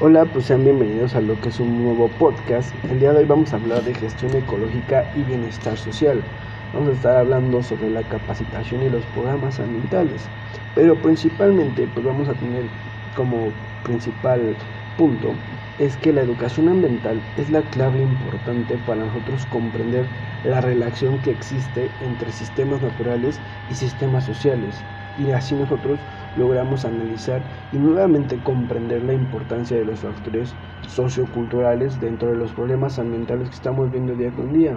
Hola, pues sean bienvenidos a lo que es un nuevo podcast. El día de hoy vamos a hablar de gestión ecológica y bienestar social. Vamos a estar hablando sobre la capacitación y los programas ambientales, pero principalmente pues vamos a tener como principal punto es que la educación ambiental es la clave importante para nosotros comprender la relación que existe entre sistemas naturales y sistemas sociales y así nosotros logramos analizar y nuevamente comprender la importancia de los factores socioculturales dentro de los problemas ambientales que estamos viendo día con día.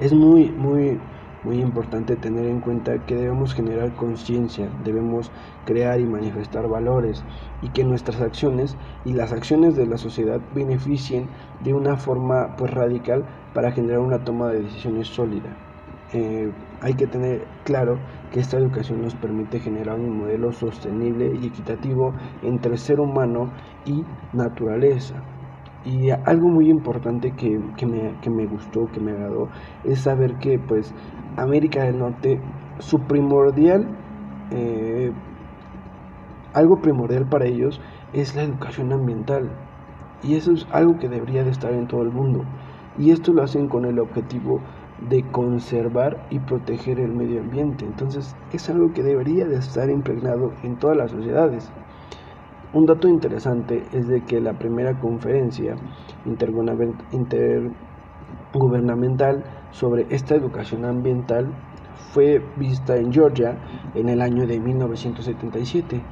Es muy, muy, muy importante tener en cuenta que debemos generar conciencia, debemos crear y manifestar valores y que nuestras acciones y las acciones de la sociedad beneficien de una forma pues radical para generar una toma de decisiones sólida. Eh, hay que tener claro que esta educación nos permite generar un modelo sostenible y equitativo entre ser humano y naturaleza. Y algo muy importante que, me, gustó, que me agradó, es saber que pues América del Norte, su primordial, eh, algo primordial para ellos es la educación ambiental. Y eso es algo que debería de estar en todo el mundo. Y esto lo hacen con el objetivo de conservar y proteger el medio ambiente. Entonces es algo que debería de estar impregnado en todas las sociedades. Un dato interesante es de que la primera conferencia intergubernamental sobre esta educación ambiental fue vista en Georgia en el año de 1977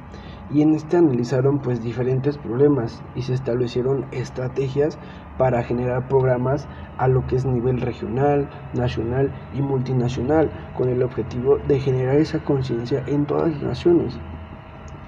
y en este analizaron pues diferentes problemas y se establecieron estrategias para generar programas a lo que es nivel regional, nacional y multinacional con el objetivo de generar esa conciencia en todas las naciones.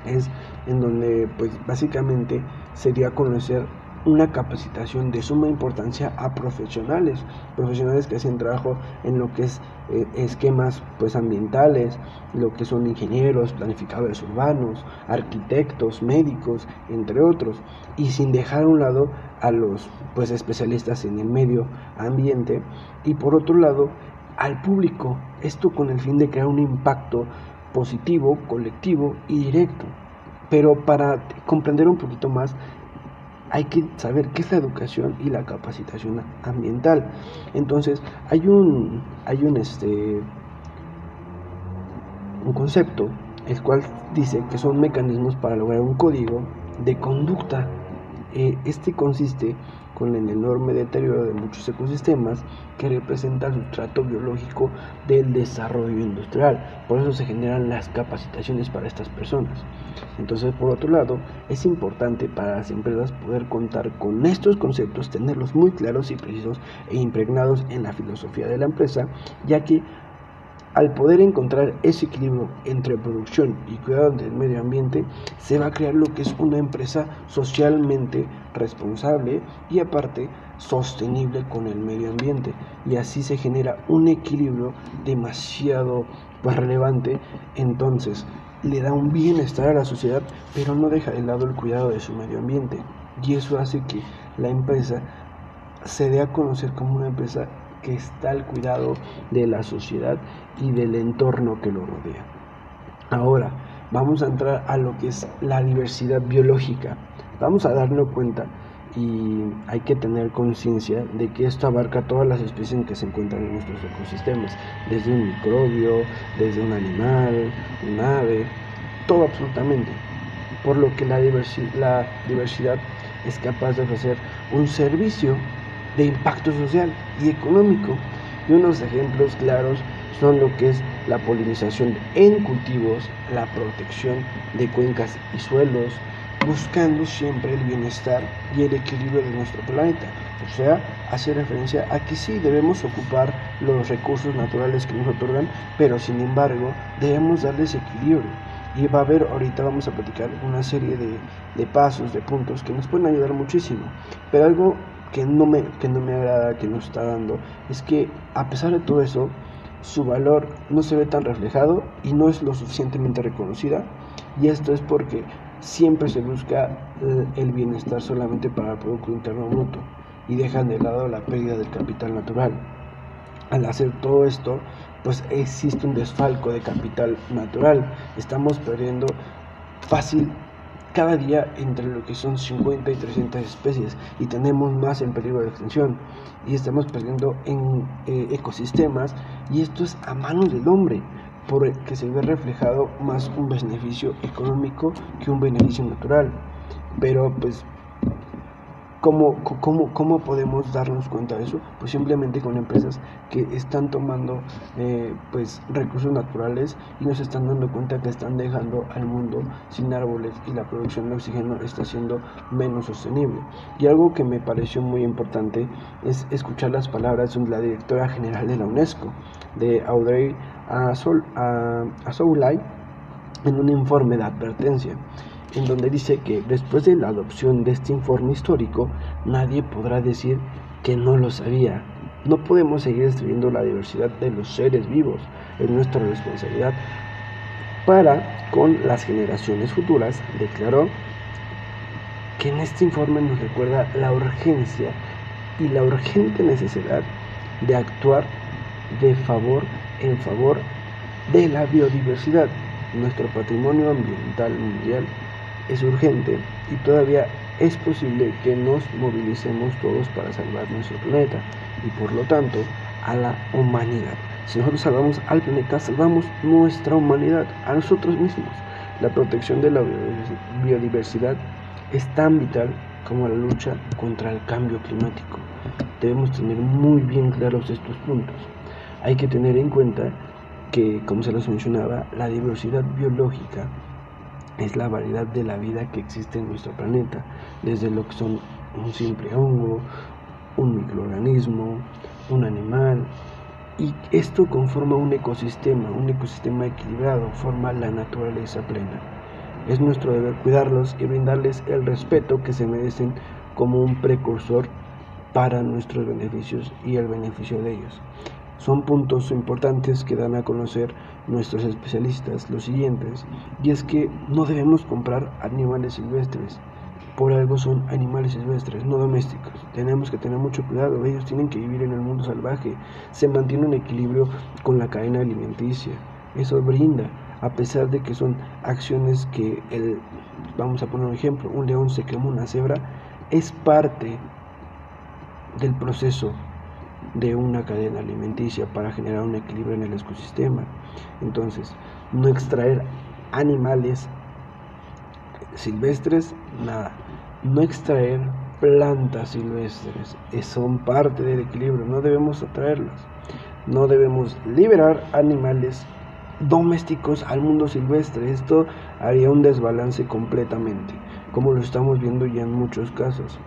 Es en donde pues básicamente sería conocer una capacitación de suma importancia a profesionales, profesionales que hacen trabajo en lo que es eh, esquemas pues ambientales, lo que son ingenieros, planificadores urbanos, arquitectos, médicos, entre otros, y sin dejar a un lado a los pues especialistas en el medio ambiente y por otro lado al público, esto con el fin de crear un impacto positivo, colectivo y directo. Pero para comprender un poquito más hay que saber qué es la educación y la capacitación ambiental. Entonces, hay un hay un este un concepto el cual dice que son mecanismos para lograr un código de conducta. Eh, este consiste con el enorme deterioro de muchos ecosistemas que representa el sustrato biológico del desarrollo industrial. Por eso se generan las capacitaciones para estas personas. Entonces, por otro lado, es importante para las empresas poder contar con estos conceptos, tenerlos muy claros y precisos e impregnados en la filosofía de la empresa, ya que al poder encontrar ese equilibrio entre producción y cuidado del medio ambiente, se va a crear lo que es una empresa socialmente responsable y aparte sostenible con el medio ambiente. Y así se genera un equilibrio demasiado pues, relevante. Entonces, le da un bienestar a la sociedad, pero no deja de lado el cuidado de su medio ambiente. Y eso hace que la empresa se dé a conocer como una empresa que está al cuidado de la sociedad y del entorno que lo rodea. Ahora, vamos a entrar a lo que es la diversidad biológica. Vamos a darnos cuenta y hay que tener conciencia de que esto abarca todas las especies que se encuentran en nuestros ecosistemas, desde un microbio, desde un animal, un ave, todo absolutamente. Por lo que la diversidad es capaz de ofrecer un servicio de impacto social y económico. Y unos ejemplos claros son lo que es la polinización en cultivos, la protección de cuencas y suelos, buscando siempre el bienestar y el equilibrio de nuestro planeta. O sea, hace referencia a que sí debemos ocupar los recursos naturales que nos otorgan, pero sin embargo debemos darles equilibrio. Y va a haber, ahorita vamos a platicar una serie de, de pasos, de puntos que nos pueden ayudar muchísimo. Pero algo que no me, que no me agrada, que nos está dando, es que a pesar de todo eso, su valor no se ve tan reflejado y no es lo suficientemente reconocida. Y esto es porque siempre se busca eh, el bienestar solamente para el Producto Interno Bruto y dejan de lado la pérdida del capital natural. Al hacer todo esto, pues existe un desfalco de capital natural. Estamos perdiendo fácil cada día entre lo que son 50 y 300 especies y tenemos más en peligro de extinción. Y estamos perdiendo en eh, ecosistemas y esto es a manos del hombre porque se ve reflejado más un beneficio económico que un beneficio natural. Pero pues ¿Cómo, cómo, cómo podemos darnos cuenta de eso? Pues simplemente con empresas que están tomando eh, pues recursos naturales y nos están dando cuenta que están dejando al mundo sin árboles y la producción de oxígeno está siendo menos sostenible. Y algo que me pareció muy importante es escuchar las palabras de la directora general de la UNESCO, de Audrey Azoulay, en un informe de advertencia en donde dice que después de la adopción de este informe histórico, nadie podrá decir que no lo sabía. No podemos seguir destruyendo la diversidad de los seres vivos. Es nuestra responsabilidad para con las generaciones futuras, declaró que en este informe nos recuerda la urgencia y la urgente necesidad de actuar de favor en favor de la biodiversidad, nuestro patrimonio ambiental mundial es urgente y todavía es posible que nos movilicemos todos para salvar nuestro planeta y por lo tanto a la humanidad. Si nosotros salvamos al planeta, salvamos nuestra humanidad, a nosotros mismos. La protección de la biodiversidad es tan vital como la lucha contra el cambio climático. Debemos tener muy bien claros estos puntos. Hay que tener en cuenta que, como se los mencionaba, la diversidad biológica es la variedad de la vida que existe en nuestro planeta, desde lo que son un simple hongo, un microorganismo, un animal, y esto conforma un ecosistema, un ecosistema equilibrado, forma la naturaleza plena. Es nuestro deber cuidarlos y brindarles el respeto que se merecen como un precursor para nuestros beneficios y el beneficio de ellos. Son puntos importantes que dan a conocer nuestros especialistas los siguientes, y es que no debemos comprar animales silvestres. Por algo son animales silvestres, no domésticos. Tenemos que tener mucho cuidado, ellos tienen que vivir en el mundo salvaje. Se mantiene un equilibrio con la cadena alimenticia. Eso brinda, a pesar de que son acciones que el, vamos a poner un ejemplo, un león se quema una cebra, es parte del proceso de una cadena alimenticia para generar un equilibrio en el ecosistema. Entonces, no extraer animales silvestres, nada. No extraer plantas silvestres, son parte del equilibrio, no debemos atraerlas. No debemos liberar animales domésticos al mundo silvestre. Esto haría un desbalance completamente, como lo estamos viendo ya en muchos casos.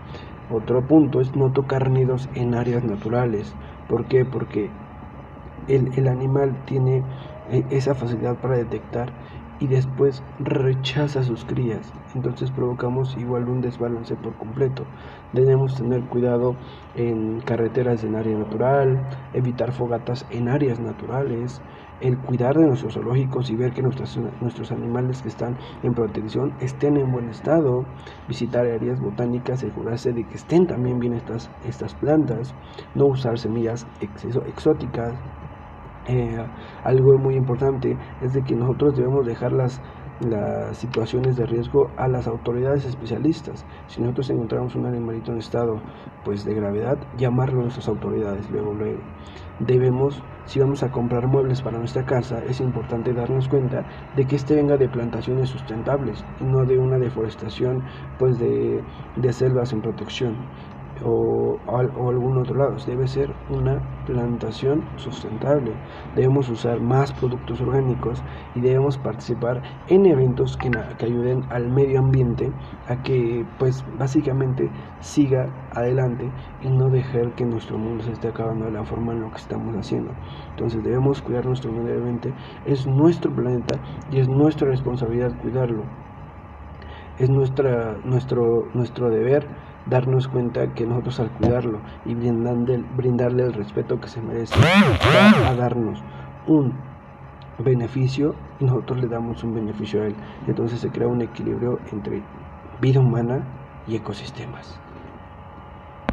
Otro punto es no tocar nidos en áreas naturales. ¿Por qué? Porque el, el animal tiene eh, esa facilidad para detectar y después rechaza sus crías. Entonces provocamos igual un desbalance por completo. Debemos tener cuidado en carreteras en área natural, evitar fogatas en áreas naturales, el cuidar de nuestros zoológicos y ver que nuestros, nuestros animales que están en protección estén en buen estado, visitar áreas botánicas, asegurarse de que estén también bien estas, estas plantas, no usar semillas exóticas. Eh, algo muy importante es de que nosotros debemos dejar las las situaciones de riesgo a las autoridades especialistas. Si nosotros encontramos un animalito en estado pues de gravedad, llamarlo a nuestras autoridades luego luego. Debemos, si vamos a comprar muebles para nuestra casa, es importante darnos cuenta de que este venga de plantaciones sustentables y no de una deforestación pues de, de selvas en protección o, o, algún otro lado. Debe ser una plantación sustentable. Debemos usar más productos orgánicos y debemos participar en eventos que, que ayuden al medio ambiente a que pues básicamente siga adelante y no dejar que nuestro mundo se esté acabando de la forma en lo que estamos haciendo. Entonces debemos cuidar nuestro medio ambiente. Es nuestro planeta y es nuestra responsabilidad cuidarlo. Es nuestra, nuestro, nuestro deber darnos cuenta que nosotros al cuidarlo y brindarle, brindarle el respeto que se merece, va a darnos un beneficio nosotros le damos un beneficio a él. Entonces se crea un equilibrio entre vida humana y ecosistemas.